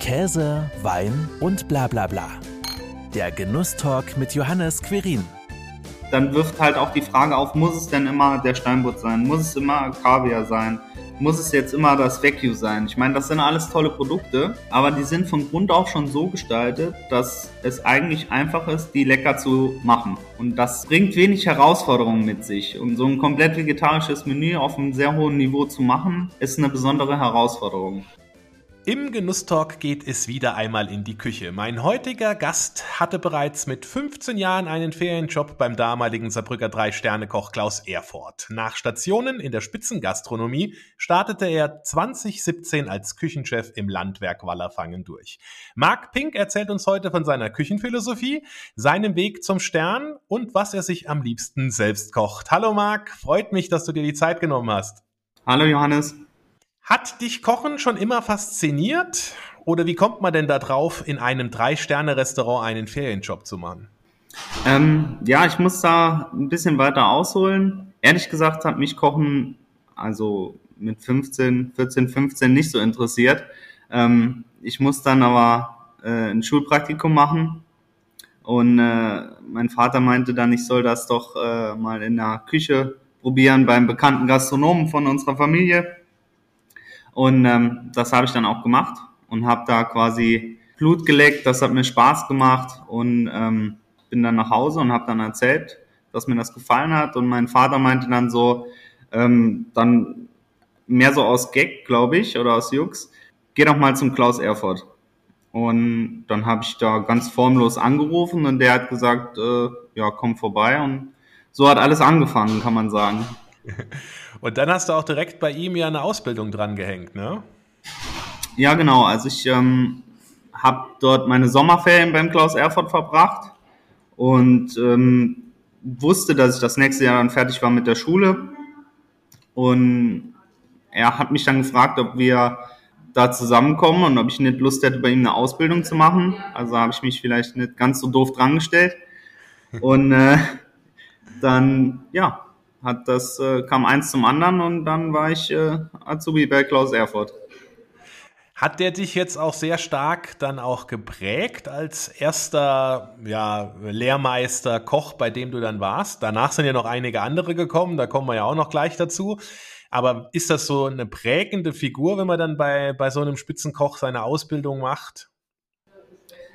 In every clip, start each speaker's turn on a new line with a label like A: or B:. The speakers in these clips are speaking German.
A: Käse, Wein und bla bla bla. Der Genusstalk mit Johannes Querin.
B: Dann wirft halt auch die Frage auf, muss es denn immer der Steinbutt sein? Muss es immer Kaviar sein? Muss es jetzt immer das Vacuum sein? Ich meine, das sind alles tolle Produkte, aber die sind von Grund auf schon so gestaltet, dass es eigentlich einfach ist, die lecker zu machen. Und das bringt wenig Herausforderungen mit sich. Und so ein komplett vegetarisches Menü auf einem sehr hohen Niveau zu machen, ist eine besondere Herausforderung.
A: Im Genusstalk geht es wieder einmal in die Küche. Mein heutiger Gast hatte bereits mit 15 Jahren einen Ferienjob beim damaligen Saarbrücker Drei-Sterne-Koch Klaus Erfurt. Nach Stationen in der Spitzengastronomie startete er 2017 als Küchenchef im Landwerk Wallerfangen durch. Marc Pink erzählt uns heute von seiner Küchenphilosophie, seinem Weg zum Stern und was er sich am liebsten selbst kocht. Hallo Marc, freut mich, dass du dir die Zeit genommen hast.
B: Hallo Johannes.
A: Hat dich Kochen schon immer fasziniert? Oder wie kommt man denn da drauf, in einem Drei-Sterne-Restaurant einen Ferienjob zu machen?
B: Ähm, ja, ich muss da ein bisschen weiter ausholen. Ehrlich gesagt hat mich Kochen also mit 15, 14, 15 nicht so interessiert. Ähm, ich muss dann aber äh, ein Schulpraktikum machen und äh, mein Vater meinte dann, ich soll das doch äh, mal in der Küche probieren beim bekannten Gastronomen von unserer Familie. Und ähm, das habe ich dann auch gemacht und habe da quasi Blut geleckt. Das hat mir Spaß gemacht und ähm, bin dann nach Hause und habe dann erzählt, dass mir das gefallen hat. Und mein Vater meinte dann so, ähm, dann mehr so aus Gag, glaube ich, oder aus Jux, geh doch mal zum Klaus Erfurt. Und dann habe ich da ganz formlos angerufen und der hat gesagt, äh, ja, komm vorbei. Und so hat alles angefangen, kann man sagen.
A: Und dann hast du auch direkt bei ihm ja eine Ausbildung dran gehängt, ne?
B: Ja, genau. Also ich ähm, habe dort meine Sommerferien beim Klaus Erfurt verbracht und ähm, wusste, dass ich das nächste Jahr dann fertig war mit der Schule. Und er hat mich dann gefragt, ob wir da zusammenkommen und ob ich nicht Lust hätte, bei ihm eine Ausbildung zu machen. Also habe ich mich vielleicht nicht ganz so doof dran gestellt. Und äh, dann, ja, hat das, äh, kam eins zum anderen und dann war ich äh, Azubi bei Klaus Erfurt.
A: Hat der dich jetzt auch sehr stark dann auch geprägt als erster ja, Lehrmeister, Koch, bei dem du dann warst? Danach sind ja noch einige andere gekommen, da kommen wir ja auch noch gleich dazu. Aber ist das so eine prägende Figur, wenn man dann bei, bei so einem Spitzenkoch seine Ausbildung macht?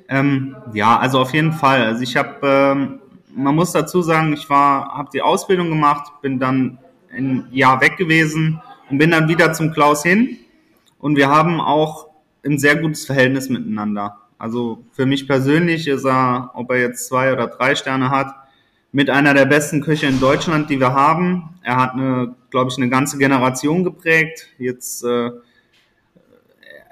B: Ähm, ja, also auf jeden Fall. Also ich habe ähm, man muss dazu sagen, ich war, habe die Ausbildung gemacht, bin dann ein Jahr weg gewesen und bin dann wieder zum Klaus hin. Und wir haben auch ein sehr gutes Verhältnis miteinander. Also für mich persönlich ist er, ob er jetzt zwei oder drei Sterne hat, mit einer der besten Köche in Deutschland, die wir haben. Er hat eine, glaube ich, eine ganze Generation geprägt. Jetzt, äh,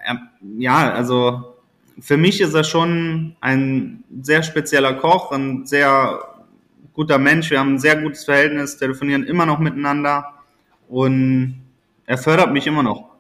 B: er, ja, also für mich ist er schon ein sehr spezieller Koch, ein sehr guter Mensch, wir haben ein sehr gutes Verhältnis, telefonieren immer noch miteinander und er fördert mich immer noch.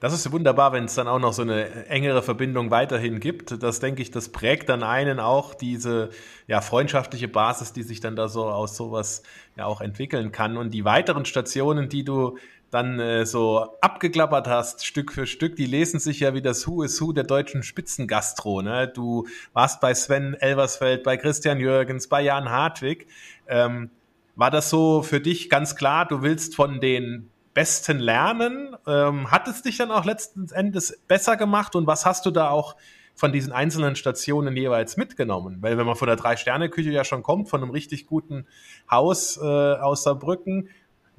A: Das ist wunderbar, wenn es dann auch noch so eine engere Verbindung weiterhin gibt. Das denke ich, das prägt dann einen auch diese ja, freundschaftliche Basis, die sich dann da so aus sowas ja auch entwickeln kann. Und die weiteren Stationen, die du dann äh, so abgeklappert hast, Stück für Stück, die lesen sich ja wie das Who is Who der deutschen Spitzengastro. Ne? Du warst bei Sven Elversfeld, bei Christian Jürgens, bei Jan Hartwig. Ähm, war das so für dich ganz klar, du willst von den Besten lernen? Ähm, hat es dich dann auch letzten Endes besser gemacht und was hast du da auch von diesen einzelnen Stationen jeweils mitgenommen? Weil wenn man von der Drei-Sterne-Küche ja schon kommt, von einem richtig guten Haus äh, aus Saarbrücken,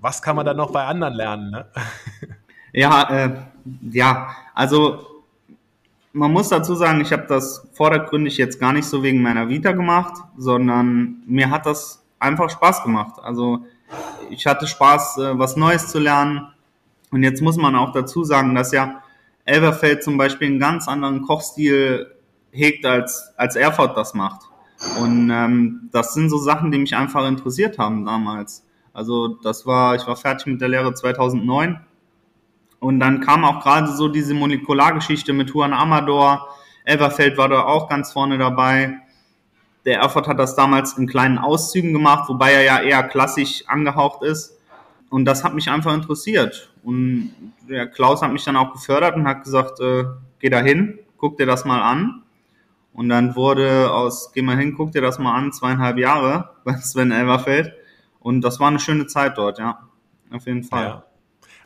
A: was kann man dann noch bei anderen lernen? Ne?
B: Ja, äh, ja, also man muss dazu sagen, ich habe das vordergründig jetzt gar nicht so wegen meiner Vita gemacht, sondern mir hat das einfach Spaß gemacht. Also ich hatte Spaß, äh, was Neues zu lernen. Und jetzt muss man auch dazu sagen, dass ja Elverfeld zum Beispiel einen ganz anderen Kochstil hegt, als, als Erfurt das macht. Und ähm, das sind so Sachen, die mich einfach interessiert haben damals. Also das war, ich war fertig mit der Lehre 2009 und dann kam auch gerade so diese Molekulargeschichte mit Juan Amador. Elverfeld war da auch ganz vorne dabei. Der Erfurt hat das damals in kleinen Auszügen gemacht, wobei er ja eher klassisch angehaucht ist. und das hat mich einfach interessiert. Und der Klaus hat mich dann auch gefördert und hat gesagt, äh, geh da hin, guck dir das mal an. Und dann wurde aus, geh mal hin, guck dir das mal an, zweieinhalb Jahre bei Sven Elverfeld. Und das war eine schöne Zeit dort, ja. Auf jeden Fall. Ja.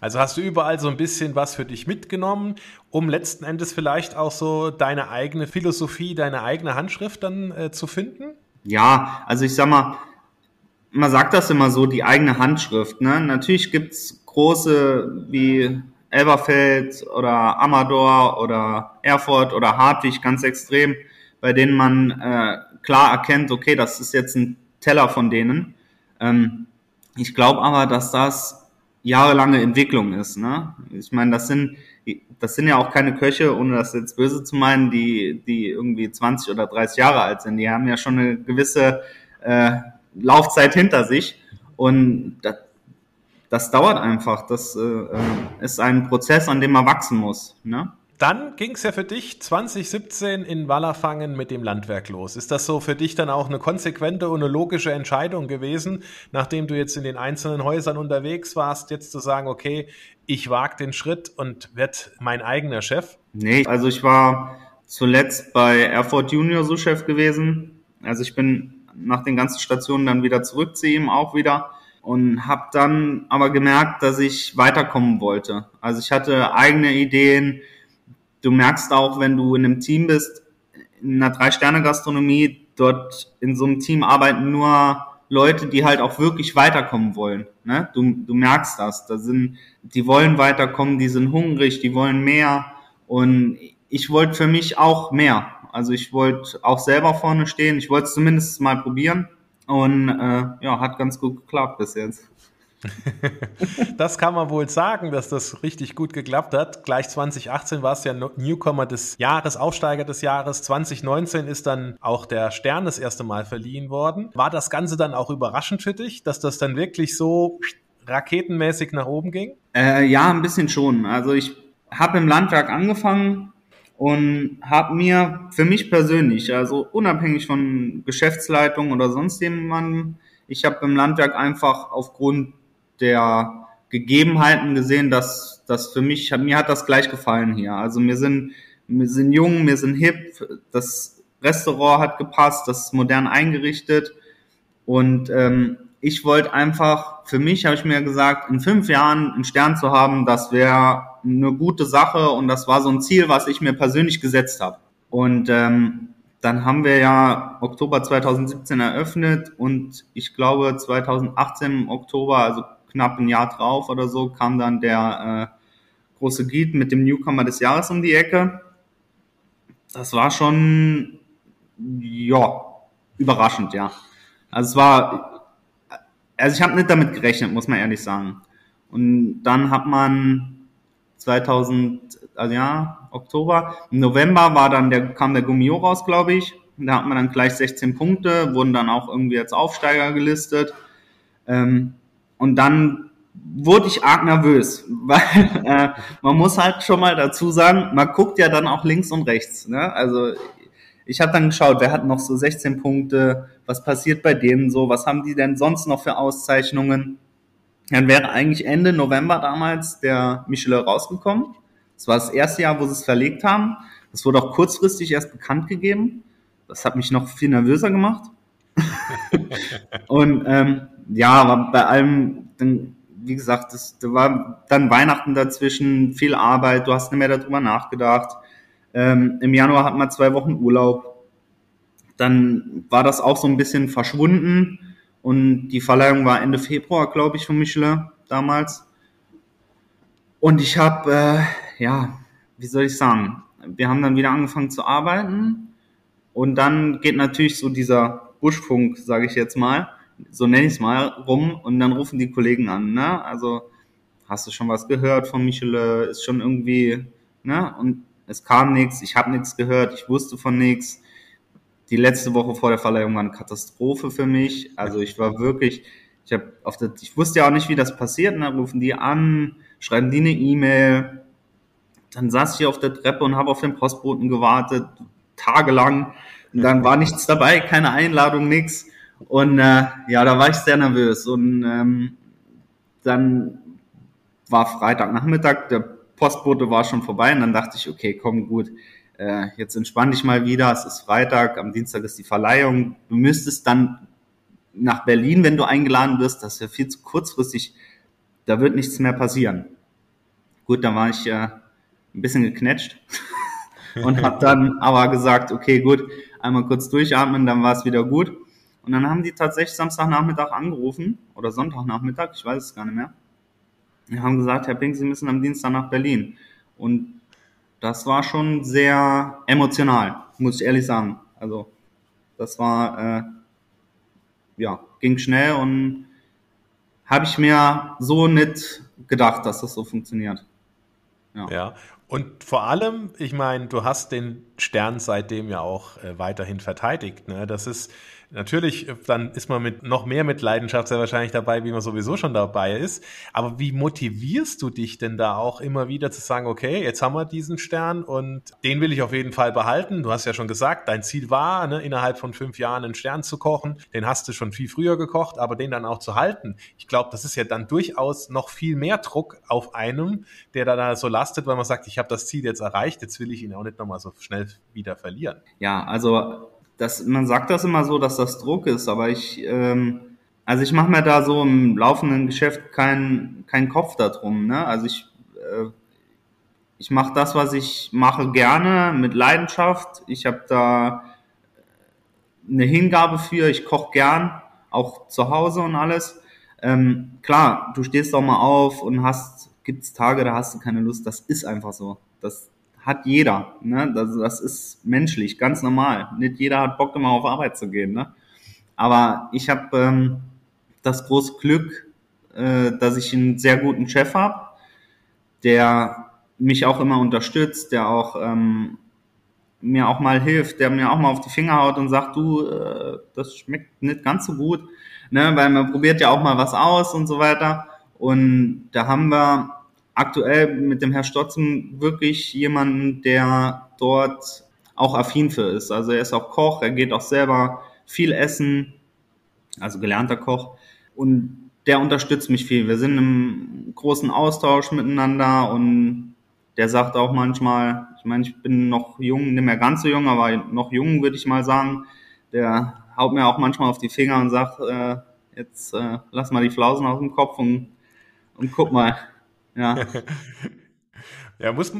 A: Also hast du überall so ein bisschen was für dich mitgenommen, um letzten Endes vielleicht auch so deine eigene Philosophie, deine eigene Handschrift dann äh, zu finden?
B: Ja, also ich sag mal, man sagt das immer so, die eigene Handschrift. Ne? Natürlich gibt's große wie Elberfeld oder Amador oder Erfurt oder Hartwig ganz extrem, bei denen man äh, klar erkennt, okay, das ist jetzt ein Teller von denen. Ähm, ich glaube aber, dass das jahrelange Entwicklung ist. Ne? Ich meine, das sind das sind ja auch keine Köche, ohne das jetzt böse zu meinen, die die irgendwie 20 oder 30 Jahre alt sind. Die haben ja schon eine gewisse äh, Laufzeit hinter sich und das, das dauert einfach. Das äh, äh ist ein Prozess, an dem man wachsen muss. Ne?
A: Dann ging es ja für dich 2017 in Wallerfangen mit dem Landwerk los. Ist das so für dich dann auch eine konsequente und eine logische Entscheidung gewesen, nachdem du jetzt in den einzelnen Häusern unterwegs warst, jetzt zu sagen, okay, ich wage den Schritt und werde mein eigener Chef?
B: Nee, also ich war zuletzt bei Erfurt Junior so Chef gewesen. Also ich bin nach den ganzen Stationen dann wieder zurück zu ihm auch wieder und habe dann aber gemerkt, dass ich weiterkommen wollte. Also ich hatte eigene Ideen, du merkst auch, wenn du in einem Team bist, in einer Drei-Sterne-Gastronomie, dort in so einem Team arbeiten nur Leute, die halt auch wirklich weiterkommen wollen. Ne? Du, du merkst das. Da sind, die wollen weiterkommen, die sind hungrig, die wollen mehr. Und ich wollte für mich auch mehr. Also ich wollte auch selber vorne stehen. Ich wollte es zumindest mal probieren. Und äh, ja, hat ganz gut geklappt bis jetzt.
A: das kann man wohl sagen, dass das richtig gut geklappt hat. Gleich 2018 war es ja Newcomer des Jahres, Aufsteiger des Jahres. 2019 ist dann auch der Stern das erste Mal verliehen worden. War das Ganze dann auch überraschend für dich, dass das dann wirklich so raketenmäßig nach oben ging?
B: Äh, ja, ein bisschen schon. Also ich habe im Landwerk angefangen und habe mir für mich persönlich, also unabhängig von Geschäftsleitung oder sonst jemandem, ich habe im Landwerk einfach aufgrund der Gegebenheiten gesehen, dass das für mich, mir hat das gleich gefallen hier. Also wir sind, wir sind jung, wir sind hip, das Restaurant hat gepasst, das ist modern eingerichtet und ähm, ich wollte einfach, für mich habe ich mir gesagt, in fünf Jahren einen Stern zu haben, das wäre eine gute Sache und das war so ein Ziel, was ich mir persönlich gesetzt habe. Und ähm, dann haben wir ja Oktober 2017 eröffnet und ich glaube 2018 im Oktober, also knapp ein Jahr drauf oder so, kam dann der äh, große Giet mit dem Newcomer des Jahres um die Ecke. Das war schon, ja, überraschend, ja. Also es war, also ich habe nicht damit gerechnet, muss man ehrlich sagen. Und dann hat man 2000, also ja, Oktober, im November war dann der, kam der Gummio raus, glaube ich. Da hat man dann gleich 16 Punkte, wurden dann auch irgendwie als Aufsteiger gelistet. Ähm, und dann wurde ich arg nervös, weil äh, man muss halt schon mal dazu sagen, man guckt ja dann auch links und rechts. Ne? Also ich habe dann geschaut, wer hat noch so 16 Punkte, was passiert bei denen so, was haben die denn sonst noch für Auszeichnungen. Dann wäre eigentlich Ende November damals der Michelin rausgekommen. Das war das erste Jahr, wo sie es verlegt haben. Das wurde auch kurzfristig erst bekannt gegeben. Das hat mich noch viel nervöser gemacht. und ähm, ja, aber bei allem, dann, wie gesagt, das, da war dann Weihnachten dazwischen, viel Arbeit, du hast nicht mehr darüber nachgedacht. Ähm, Im Januar hat man zwei Wochen Urlaub. Dann war das auch so ein bisschen verschwunden und die Verleihung war Ende Februar, glaube ich, von Michelin damals. Und ich habe, äh, ja, wie soll ich sagen, wir haben dann wieder angefangen zu arbeiten und dann geht natürlich so dieser Buschfunk, sage ich jetzt mal, so nenne ich es mal, rum und dann rufen die Kollegen an, ne? Also hast du schon was gehört von Michelin? Ist schon irgendwie, ne? Und es kam nichts, ich habe nichts gehört, ich wusste von nichts. Die letzte Woche vor der Verleihung war eine Katastrophe für mich. Also ich war wirklich, ich habe auf der, ich wusste ja auch nicht, wie das passiert. Und dann rufen die an, schreiben die eine E-Mail. Dann saß ich auf der Treppe und habe auf den Postboten gewartet, tagelang. Und dann war nichts dabei, keine Einladung, nichts. Und äh, ja, da war ich sehr nervös. Und ähm, dann war Freitagnachmittag, der Postbote war schon vorbei und dann dachte ich, okay, komm gut, äh, jetzt entspann dich mal wieder, es ist Freitag, am Dienstag ist die Verleihung, du müsstest dann nach Berlin, wenn du eingeladen wirst, das ist ja viel zu kurzfristig, da wird nichts mehr passieren. Gut, da war ich äh, ein bisschen geknetscht und habe dann aber gesagt, okay, gut, einmal kurz durchatmen, dann war es wieder gut. Und dann haben die tatsächlich Samstagnachmittag angerufen oder Sonntagnachmittag, ich weiß es gar nicht mehr. Die haben gesagt, Herr Pink, Sie müssen am Dienstag nach Berlin. Und das war schon sehr emotional, muss ich ehrlich sagen. Also das war, äh, ja, ging schnell und habe ich mir so nicht gedacht, dass das so funktioniert.
A: Ja. ja. Und vor allem, ich meine, du hast den Stern seitdem ja auch äh, weiterhin verteidigt. Ne? Das ist Natürlich, dann ist man mit noch mehr mit Leidenschaft sehr wahrscheinlich dabei, wie man sowieso schon dabei ist. Aber wie motivierst du dich denn da auch immer wieder zu sagen, okay, jetzt haben wir diesen Stern und den will ich auf jeden Fall behalten. Du hast ja schon gesagt, dein Ziel war, ne, innerhalb von fünf Jahren einen Stern zu kochen. Den hast du schon viel früher gekocht, aber den dann auch zu halten. Ich glaube, das ist ja dann durchaus noch viel mehr Druck auf einem, der da so lastet, weil man sagt, ich habe das Ziel jetzt erreicht, jetzt will ich ihn auch nicht nochmal so schnell wieder verlieren.
B: Ja, also das, man sagt das immer so, dass das Druck ist, aber ich, ähm, also ich mache mir da so im laufenden Geschäft keinen keinen Kopf darum. Ne? Also ich, äh, ich mache das, was ich mache, gerne mit Leidenschaft. Ich habe da eine Hingabe für. Ich koche gern, auch zu Hause und alles. Ähm, klar, du stehst auch mal auf und hast, gibt's Tage, da hast du keine Lust. Das ist einfach so. Das, hat jeder. Ne? Das, das ist menschlich, ganz normal. Nicht jeder hat Bock, immer auf Arbeit zu gehen. Ne? Aber ich habe ähm, das große Glück, äh, dass ich einen sehr guten Chef habe, der mich auch immer unterstützt, der auch ähm, mir auch mal hilft, der mir auch mal auf die Finger haut und sagt, du, äh, das schmeckt nicht ganz so gut, ne, weil man probiert ja auch mal was aus und so weiter. Und da haben wir aktuell mit dem Herr Stotzen wirklich jemanden, der dort auch affin für ist. Also er ist auch Koch, er geht auch selber viel essen, also gelernter Koch. Und der unterstützt mich viel. Wir sind im großen Austausch miteinander und der sagt auch manchmal, ich meine, ich bin noch jung, nicht mehr ganz so jung, aber noch jung würde ich mal sagen. Der haut mir auch manchmal auf die Finger und sagt, äh, jetzt äh, lass mal die Flausen aus dem Kopf und, und guck mal, ja.
A: ja, muss,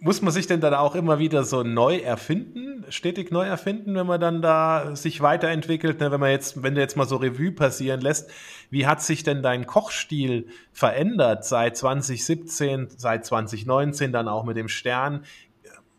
A: muss man sich denn dann auch immer wieder so neu erfinden, stetig neu erfinden, wenn man dann da sich weiterentwickelt? Ne? Wenn man jetzt, wenn du jetzt mal so Revue passieren lässt, wie hat sich denn dein Kochstil verändert seit 2017, seit 2019, dann auch mit dem Stern?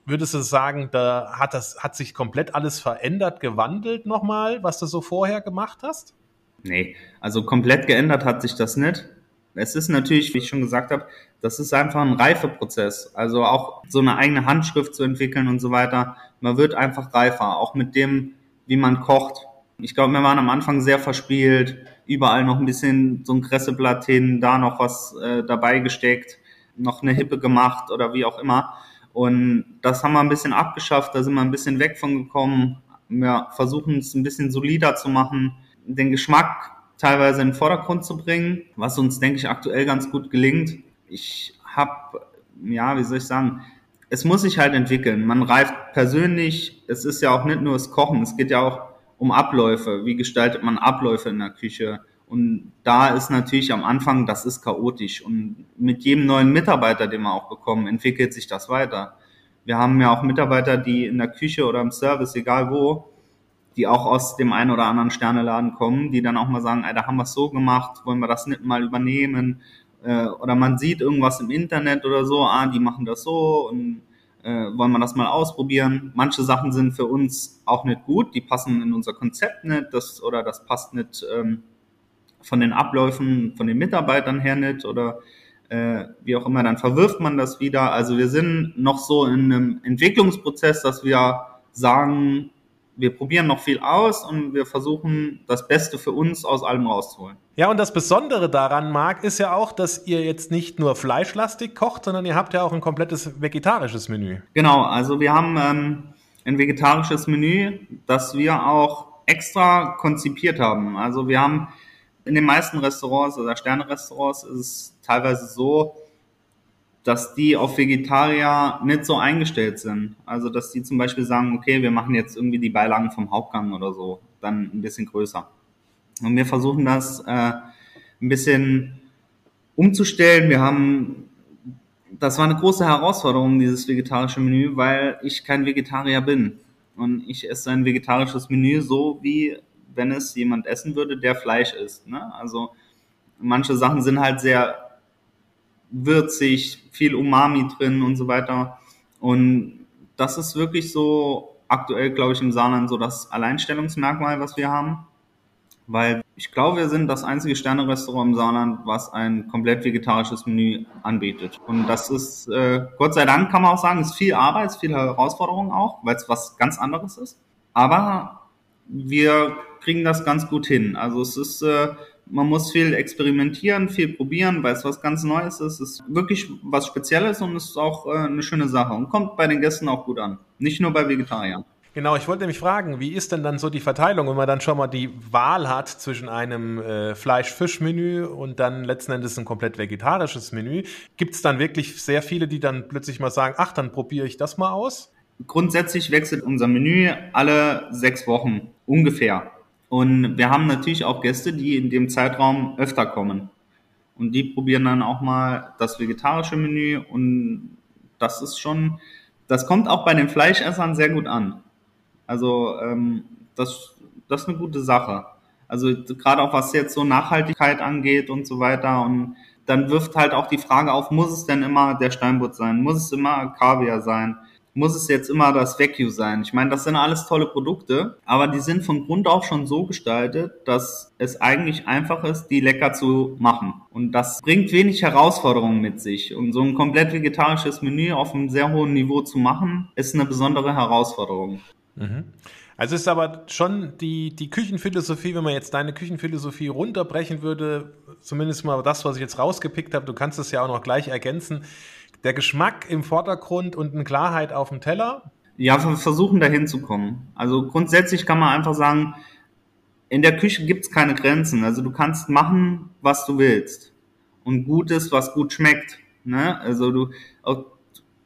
A: Würdest du sagen, da hat das, hat sich komplett alles verändert, gewandelt nochmal, was du so vorher gemacht hast?
B: Nee, also komplett geändert hat sich das nicht. Es ist natürlich, wie ich schon gesagt habe, das ist einfach ein Reifeprozess. Also auch so eine eigene Handschrift zu entwickeln und so weiter. Man wird einfach reifer, auch mit dem, wie man kocht. Ich glaube, wir waren am Anfang sehr verspielt, überall noch ein bisschen so ein Kresseblatt hin, da noch was äh, dabei gesteckt, noch eine Hippe gemacht oder wie auch immer. Und das haben wir ein bisschen abgeschafft, da sind wir ein bisschen weg von gekommen. Wir versuchen es ein bisschen solider zu machen, den Geschmack teilweise in den Vordergrund zu bringen, was uns, denke ich, aktuell ganz gut gelingt. Ich habe, ja, wie soll ich sagen, es muss sich halt entwickeln. Man reift persönlich, es ist ja auch nicht nur das Kochen, es geht ja auch um Abläufe. Wie gestaltet man Abläufe in der Küche? Und da ist natürlich am Anfang, das ist chaotisch. Und mit jedem neuen Mitarbeiter, den wir auch bekommen, entwickelt sich das weiter. Wir haben ja auch Mitarbeiter, die in der Küche oder im Service, egal wo, die auch aus dem einen oder anderen Sterneladen kommen, die dann auch mal sagen, ey, da haben wir es so gemacht, wollen wir das nicht mal übernehmen? Äh, oder man sieht irgendwas im Internet oder so, ah, die machen das so und äh, wollen wir das mal ausprobieren. Manche Sachen sind für uns auch nicht gut, die passen in unser Konzept nicht, das oder das passt nicht ähm, von den Abläufen von den Mitarbeitern her nicht oder äh, wie auch immer, dann verwirft man das wieder. Also wir sind noch so in einem Entwicklungsprozess, dass wir sagen, wir probieren noch viel aus und wir versuchen, das Beste für uns aus allem rauszuholen.
A: Ja, und das Besondere daran, Marc, ist ja auch, dass ihr jetzt nicht nur fleischlastig kocht, sondern ihr habt ja auch ein komplettes vegetarisches Menü.
B: Genau, also wir haben ähm, ein vegetarisches Menü, das wir auch extra konzipiert haben. Also wir haben In den meisten Restaurants oder Sterne-Restaurants ist es teilweise so, dass die auf Vegetarier nicht so eingestellt sind. Also, dass die zum Beispiel sagen, okay, wir machen jetzt irgendwie die Beilagen vom Hauptgang oder so, dann ein bisschen größer. Und wir versuchen das äh, ein bisschen umzustellen. Wir haben, das war eine große Herausforderung, dieses vegetarische Menü, weil ich kein Vegetarier bin. Und ich esse ein vegetarisches Menü so, wie wenn es jemand essen würde, der Fleisch isst. Ne? Also manche Sachen sind halt sehr würzig, viel Umami drin und so weiter. Und das ist wirklich so aktuell, glaube ich, im Saarland so das Alleinstellungsmerkmal, was wir haben. Weil ich glaube, wir sind das einzige Sterne-Restaurant im Saarland, was ein komplett vegetarisches Menü anbietet. Und das ist, äh, Gott sei Dank kann man auch sagen, ist viel Arbeit, ist viel Herausforderung auch, weil es was ganz anderes ist. Aber wir kriegen das ganz gut hin. Also es ist, äh, man muss viel experimentieren, viel probieren, weil es was ganz Neues ist. Es ist wirklich was Spezielles und es ist auch äh, eine schöne Sache und kommt bei den Gästen auch gut an. Nicht nur bei Vegetariern.
A: Genau, ich wollte nämlich fragen, wie ist denn dann so die Verteilung, wenn man dann schon mal die Wahl hat zwischen einem äh, Fleisch-Fisch-Menü und dann letzten Endes ein komplett vegetarisches Menü? Gibt es dann wirklich sehr viele, die dann plötzlich mal sagen, ach, dann probiere ich das mal aus?
B: Grundsätzlich wechselt unser Menü alle sechs Wochen ungefähr. Und wir haben natürlich auch Gäste, die in dem Zeitraum öfter kommen. Und die probieren dann auch mal das vegetarische Menü und das ist schon, das kommt auch bei den Fleischessern sehr gut an. Also ähm, das, das ist eine gute Sache. Also gerade auch was jetzt so Nachhaltigkeit angeht und so weiter. Und dann wirft halt auch die Frage auf, muss es denn immer der Steinbutt sein? Muss es immer Kaviar sein? Muss es jetzt immer das Vacuum sein? Ich meine, das sind alles tolle Produkte, aber die sind von Grund auf schon so gestaltet, dass es eigentlich einfach ist, die lecker zu machen. Und das bringt wenig Herausforderungen mit sich. Und so ein komplett vegetarisches Menü auf einem sehr hohen Niveau zu machen, ist eine besondere Herausforderung.
A: Mhm. Also ist aber schon die, die Küchenphilosophie, wenn man jetzt deine Küchenphilosophie runterbrechen würde, zumindest mal das, was ich jetzt rausgepickt habe, du kannst es ja auch noch gleich ergänzen, der Geschmack im Vordergrund und eine Klarheit auf dem Teller?
B: Ja, wir versuchen dahin zu kommen. Also grundsätzlich kann man einfach sagen, in der Küche gibt es keine Grenzen. Also du kannst machen, was du willst. Und Gutes, was gut schmeckt. Ne? Also du,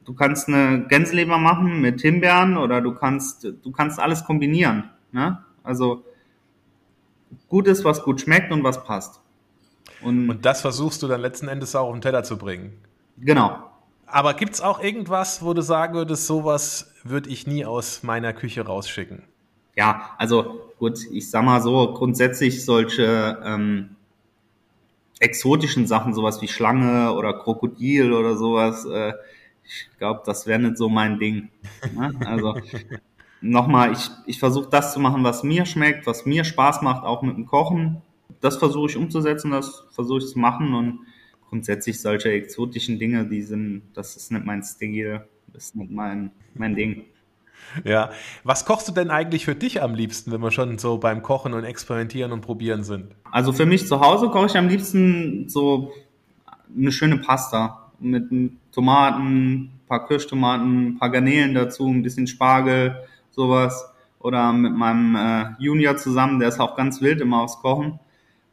B: du kannst eine Gänseleber machen mit Himbeeren oder du kannst, du kannst alles kombinieren. Ne? Also Gutes, was gut schmeckt und was passt.
A: Und, und das versuchst du dann letzten Endes auch auf den Teller zu bringen.
B: Genau.
A: Aber gibt es auch irgendwas, wo du sagen würdest, sowas würde ich nie aus meiner Küche rausschicken?
B: Ja, also gut, ich sag mal so, grundsätzlich solche ähm, exotischen Sachen, sowas wie Schlange oder Krokodil oder sowas, äh, ich glaube, das wäre nicht so mein Ding. Ne? Also nochmal, ich, ich versuche das zu machen, was mir schmeckt, was mir Spaß macht, auch mit dem Kochen. Das versuche ich umzusetzen, das versuche ich zu machen und grundsätzlich solche exotischen Dinge, die sind, das ist nicht mein Stil, das ist nicht mein, mein Ding.
A: Ja, was kochst du denn eigentlich für dich am liebsten, wenn wir schon so beim Kochen und Experimentieren und Probieren sind?
B: Also für mich zu Hause koche ich am liebsten so eine schöne Pasta mit Tomaten, paar Kirschtomaten, paar Garnelen dazu, ein bisschen Spargel, sowas. Oder mit meinem äh, Junior zusammen, der ist auch ganz wild immer aufs Kochen.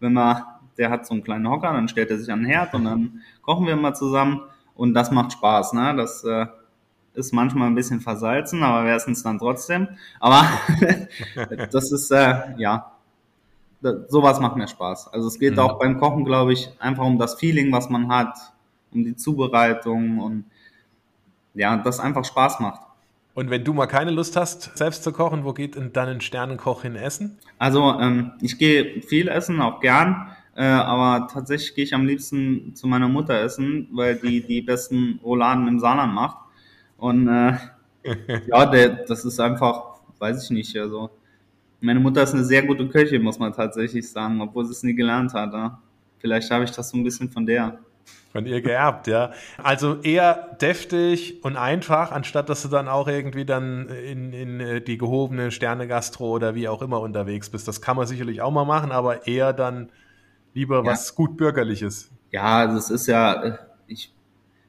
B: Wenn wir der hat so einen kleinen Hocker, dann stellt er sich an den Herd und dann kochen wir mal zusammen und das macht Spaß, ne? Das äh, ist manchmal ein bisschen versalzen, aber wir essen es dann trotzdem. Aber das ist, äh, ja, sowas macht mir Spaß. Also es geht mhm. auch beim Kochen, glaube ich, einfach um das Feeling, was man hat, um die Zubereitung und ja, das einfach Spaß macht.
A: Und wenn du mal keine Lust hast, selbst zu kochen, wo geht denn dann ein Sternenkoch hin essen?
B: Also ähm, ich gehe viel essen, auch gern. Äh, aber tatsächlich gehe ich am liebsten zu meiner Mutter essen, weil die die besten Rouladen im Saarland macht. Und äh, ja, der, das ist einfach, weiß ich nicht, also meine Mutter ist eine sehr gute Köchin, muss man tatsächlich sagen, obwohl sie es nie gelernt hat. Ja. Vielleicht habe ich das so ein bisschen von der.
A: Von ihr geerbt, ja. Also eher deftig und einfach, anstatt dass du dann auch irgendwie dann in, in äh, die gehobene Sterne-Gastro oder wie auch immer unterwegs bist. Das kann man sicherlich auch mal machen, aber eher dann Lieber ja. was gut bürgerliches.
B: Ja, also es ist ja, äh, ich,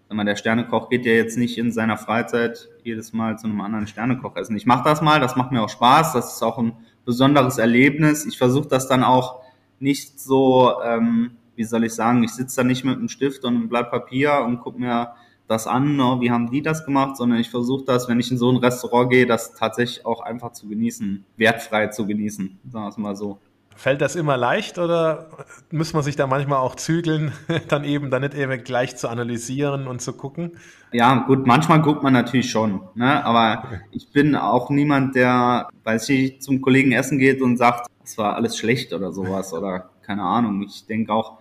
B: sag mal, der Sternekoch geht ja jetzt nicht in seiner Freizeit jedes Mal zu einem anderen Sternekoch essen. Ich mache das mal, das macht mir auch Spaß, das ist auch ein besonderes Erlebnis. Ich versuche das dann auch nicht so, ähm, wie soll ich sagen, ich sitze da nicht mit einem Stift und einem Blatt Papier und gucke mir das an, no, wie haben die das gemacht, sondern ich versuche das, wenn ich in so ein Restaurant gehe, das tatsächlich auch einfach zu genießen, wertfrei zu genießen, sagen wir es mal so.
A: Fällt das immer leicht oder muss man sich da manchmal auch zügeln, dann eben dann nicht eben gleich zu analysieren und zu gucken?
B: Ja, gut, manchmal guckt man natürlich schon, ne? aber ich bin auch niemand, der, weiß ich, zum Kollegen essen geht und sagt, es war alles schlecht oder sowas oder keine Ahnung. Ich denke auch,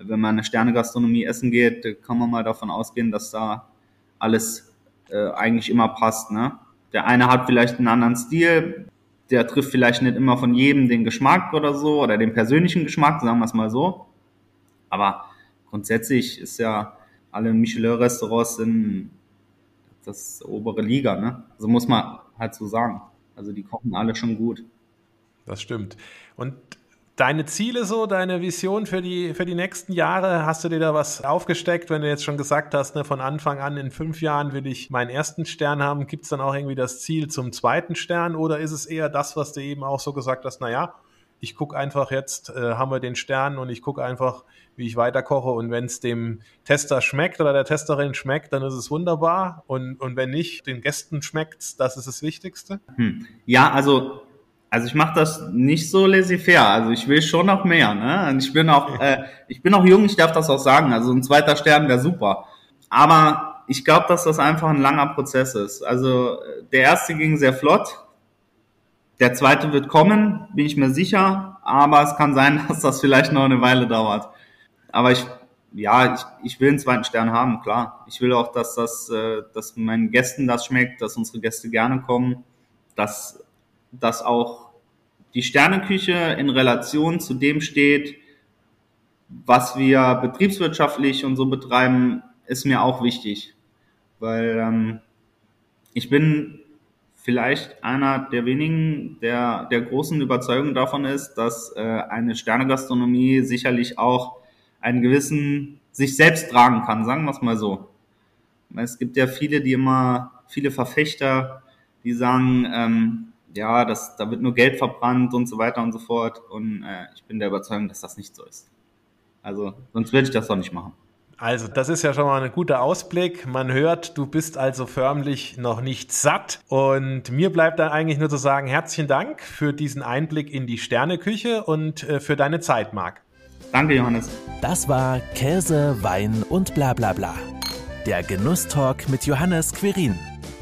B: wenn man eine Sternegastronomie essen geht, kann man mal davon ausgehen, dass da alles äh, eigentlich immer passt. Ne? Der eine hat vielleicht einen anderen Stil, der trifft vielleicht nicht immer von jedem den Geschmack oder so oder den persönlichen Geschmack, sagen wir es mal so. Aber grundsätzlich ist ja alle Michelin-Restaurants sind das obere Liga, ne? Also muss man halt so sagen. Also die kochen alle schon gut.
A: Das stimmt. Und deine Ziele so, deine Vision für die, für die nächsten Jahre? Hast du dir da was aufgesteckt, wenn du jetzt schon gesagt hast, ne, von Anfang an in fünf Jahren will ich meinen ersten Stern haben? Gibt es dann auch irgendwie das Ziel zum zweiten Stern oder ist es eher das, was du eben auch so gesagt hast, naja, ich gucke einfach jetzt, äh, haben wir den Stern und ich gucke einfach, wie ich weiterkoche und wenn es dem Tester schmeckt oder der Testerin schmeckt, dann ist es wunderbar und, und wenn nicht, den Gästen schmeckt das ist das Wichtigste?
B: Hm. Ja, also also ich mache das nicht so laissez-faire. Also ich will schon noch mehr. Ne? Und ich bin auch, äh, ich bin auch jung, ich darf das auch sagen. Also ein zweiter Stern wäre super. Aber ich glaube, dass das einfach ein langer Prozess ist. Also der erste ging sehr flott. Der zweite wird kommen, bin ich mir sicher. Aber es kann sein, dass das vielleicht noch eine Weile dauert. Aber ich, ja, ich, ich will einen zweiten Stern haben, klar. Ich will auch, dass das, äh, dass meinen Gästen das schmeckt, dass unsere Gäste gerne kommen, dass dass auch die Sterneküche in Relation zu dem steht, was wir betriebswirtschaftlich und so betreiben, ist mir auch wichtig. Weil ähm, ich bin vielleicht einer der wenigen, der der großen Überzeugung davon ist, dass äh, eine Sternegastronomie sicherlich auch einen gewissen sich selbst tragen kann, sagen wir es mal so. Es gibt ja viele, die immer, viele Verfechter, die sagen, ähm, ja, das, da wird nur Geld verbrannt und so weiter und so fort. Und äh, ich bin der Überzeugung, dass das nicht so ist. Also, sonst würde ich das doch nicht machen.
A: Also, das ist ja schon mal ein guter Ausblick. Man hört, du bist also förmlich noch nicht satt. Und mir bleibt dann eigentlich nur zu sagen, herzlichen Dank für diesen Einblick in die Sterneküche und äh, für deine Zeit, Marc.
B: Danke, Johannes.
C: Das war Käse, Wein und bla bla bla. Der Genusstalk mit Johannes Quirin.